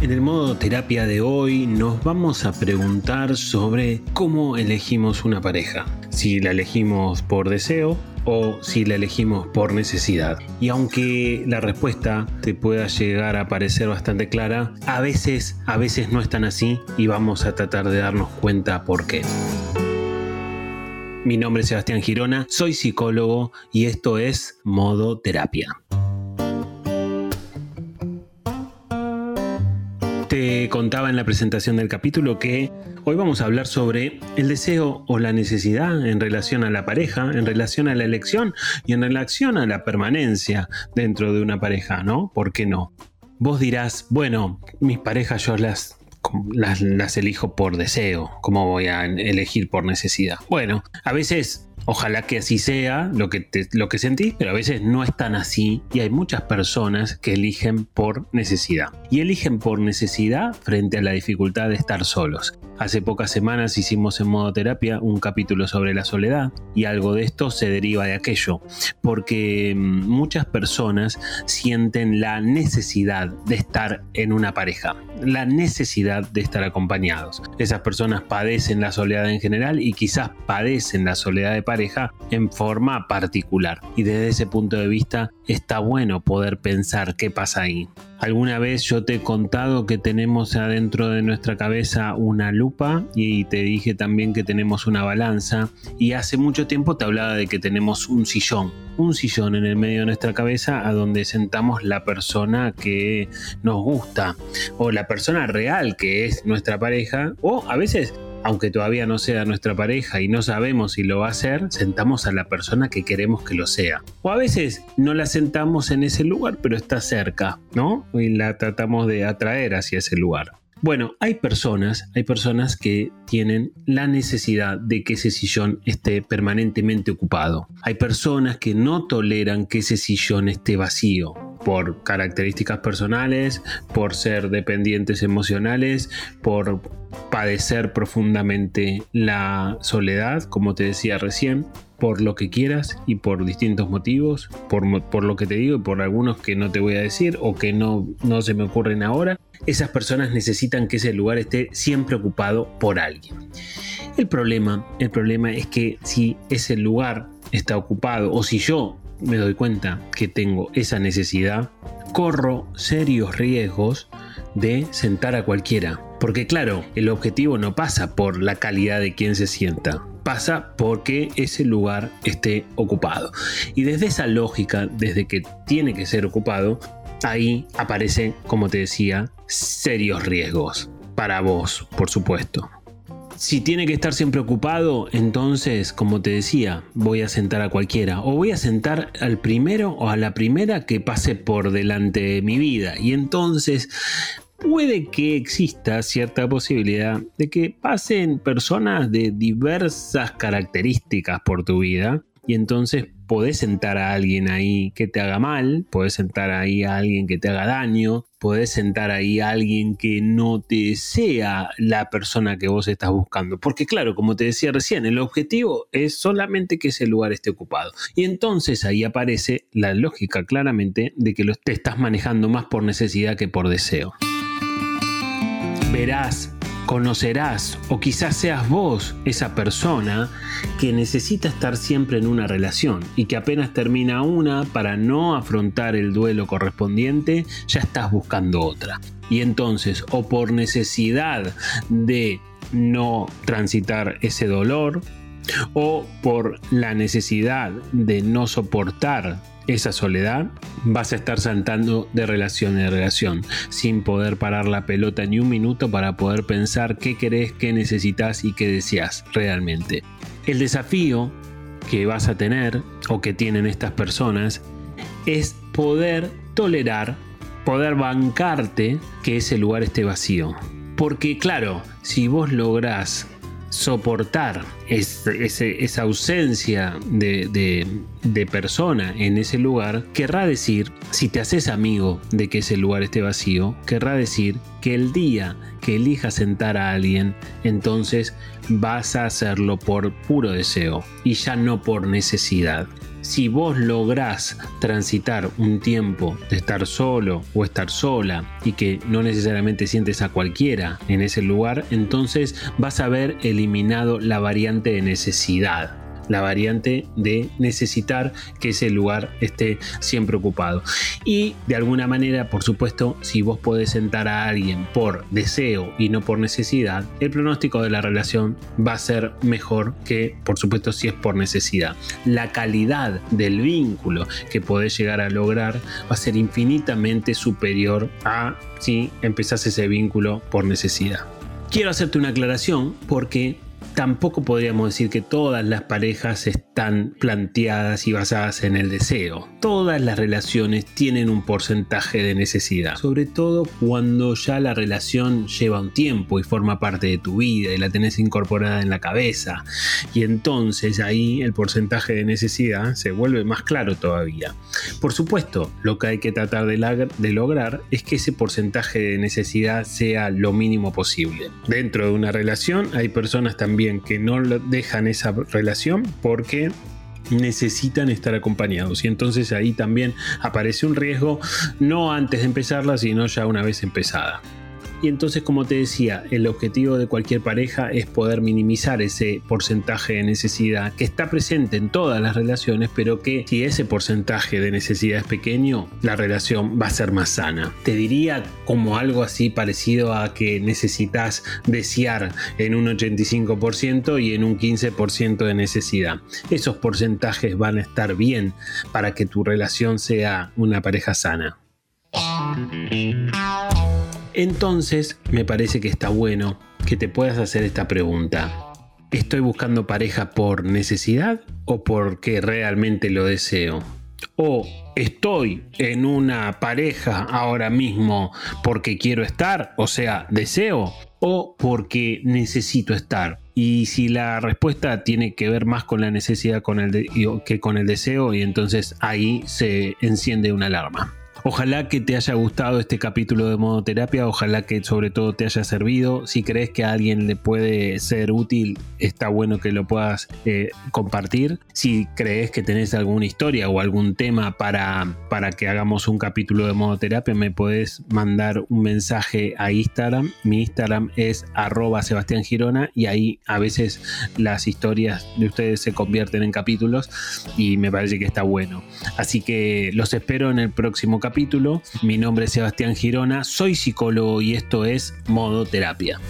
En el modo terapia de hoy nos vamos a preguntar sobre cómo elegimos una pareja. Si la elegimos por deseo o si la elegimos por necesidad. Y aunque la respuesta te pueda llegar a parecer bastante clara, a veces, a veces no es tan así y vamos a tratar de darnos cuenta por qué. Mi nombre es Sebastián Girona, soy psicólogo y esto es Modo Terapia. Te contaba en la presentación del capítulo que hoy vamos a hablar sobre el deseo o la necesidad en relación a la pareja, en relación a la elección y en relación a la permanencia dentro de una pareja, ¿no? ¿Por qué no? Vos dirás, bueno, mis parejas yo las las, elijo por deseo, ¿cómo voy a elegir por necesidad? Bueno, a veces Ojalá que así sea lo que, que sentís, pero a veces no es tan así y hay muchas personas que eligen por necesidad. Y eligen por necesidad frente a la dificultad de estar solos. Hace pocas semanas hicimos en modo terapia un capítulo sobre la soledad y algo de esto se deriva de aquello, porque mm, muchas personas sienten la necesidad de estar en una pareja, la necesidad de estar acompañados. Esas personas padecen la soledad en general y quizás padecen la soledad de pareja en forma particular. Y desde ese punto de vista está bueno poder pensar qué pasa ahí. Alguna vez yo te he contado que tenemos adentro de nuestra cabeza una lupa y te dije también que tenemos una balanza. Y hace mucho tiempo te hablaba de que tenemos un sillón, un sillón en el medio de nuestra cabeza a donde sentamos la persona que nos gusta. O la persona real que es nuestra pareja. O a veces aunque todavía no sea nuestra pareja y no sabemos si lo va a ser, sentamos a la persona que queremos que lo sea. O a veces no la sentamos en ese lugar, pero está cerca, ¿no? Y la tratamos de atraer hacia ese lugar. Bueno, hay personas, hay personas que tienen la necesidad de que ese sillón esté permanentemente ocupado. Hay personas que no toleran que ese sillón esté vacío por características personales, por ser dependientes emocionales, por padecer profundamente la soledad, como te decía recién, por lo que quieras y por distintos motivos, por, lo que te digo y por algunos que no te voy a decir o que no, no se me ocurren ahora, esas personas necesitan que ese lugar esté siempre ocupado por alguien. El problema, el problema es que si ese lugar está ocupado o si yo me doy cuenta que tengo esa necesidad, corro serios riesgos de sentar a cualquiera. Porque claro, el objetivo no pasa por la calidad de quien se sienta, pasa porque ese lugar esté ocupado. Y desde esa lógica, desde que tiene que ser ocupado, ahí aparecen, como te decía, serios riesgos. Para vos, por supuesto. Si tiene que estar siempre ocupado, entonces, como te decía, voy a sentar a cualquiera. O voy a sentar al primero o a la primera que pase por delante de mi vida. Y entonces puede que exista cierta posibilidad de que pasen personas de diversas características por tu vida y entonces podés sentar a alguien ahí que te haga mal, podés sentar ahí a alguien que te haga daño, podés sentar ahí a alguien que no te sea la persona que vos estás buscando. Porque claro, como te decía recién, el objetivo es solamente que ese lugar esté ocupado. Y entonces ahí aparece la lógica claramente de que lo te estás manejando más por necesidad que por deseo verás, conocerás o quizás seas vos esa persona que necesita estar siempre en una relación y que apenas termina una para no afrontar el duelo correspondiente, ya estás buscando otra. Y entonces, o por necesidad de no transitar ese dolor, o por la necesidad de no soportar esa soledad, vas a estar saltando de relación en relación, sin poder parar la pelota ni un minuto para poder pensar qué querés, qué necesitas y qué deseas realmente. El desafío que vas a tener o que tienen estas personas es poder tolerar, poder bancarte que ese lugar esté vacío. Porque claro, si vos lográs soportar esa ausencia de, de, persona en ese lugar, querrá decir, si te haces amigo de que ese lugar esté vacío, querrá decir que el día que elijas sentar a alguien, entonces vas a hacerlo por puro deseo y ya no por necesidad. Si vos lográs transitar un tiempo de estar solo o estar sola y que no necesariamente sientes a cualquiera en ese lugar, entonces vas a haber eliminado la variante de necesidad la variante de necesitar que ese lugar esté siempre ocupado. Y de alguna manera, por supuesto, si vos podés sentar a alguien por deseo y no por necesidad, el pronóstico de la relación va a ser mejor que, por supuesto, si es por necesidad. La calidad del vínculo que podés llegar a lograr va a ser infinitamente superior a si empezás ese vínculo por necesidad. Quiero hacerte una aclaración porque tampoco podríamos decir que todas las parejas están planteadas y basadas en el deseo. Todas las relaciones tienen un porcentaje de necesidad, sobre todo cuando ya la relación lleva un tiempo y forma parte de tu vida y la tenés incorporada en la cabeza. Y entonces ahí el porcentaje de necesidad se vuelve más claro todavía. Por supuesto, lo que hay que tratar de, de lograr es que ese porcentaje de necesidad sea lo mínimo posible. Dentro de una relación hay personas también que no dejan esa relación porque necesitan estar acompañados y entonces ahí también aparece un riesgo no antes de empezarla sino ya una vez empezada. Y entonces, como te decía, el objetivo de cualquier pareja es poder minimizar ese porcentaje de necesidad que está presente en todas las relaciones, pero que si ese porcentaje de necesidad es pequeño, la relación va a ser más sana. Te diría como algo así parecido a que necesitas desear en un 85% y en un 15% de necesidad. Esos porcentajes van a estar bien para que tu relación sea una pareja sana. Entonces me parece que está bueno que te puedas hacer esta pregunta. ¿Estoy buscando pareja por necesidad o porque realmente lo deseo? ¿O estoy en una pareja ahora mismo porque quiero estar, o sea, deseo? ¿O porque necesito estar? Y si la respuesta tiene que ver más con la necesidad que con el deseo, y entonces ahí se enciende una alarma. Ojalá que te haya gustado este capítulo de modoterapia, ojalá que sobre todo te haya servido. Si crees que a alguien le puede ser útil, está bueno que lo puedas eh, compartir. Si crees que tenés alguna historia o algún tema para, para que hagamos un capítulo de modoterapia, me podés mandar un mensaje a Instagram. Mi Instagram es arroba Sebastián Girona y ahí a veces las historias de ustedes se convierten en capítulos y me parece que está bueno. Así que los espero en el próximo capítulo Mi nombre es Sebastián Girona, soy psicólogo y esto es Modo Terapia.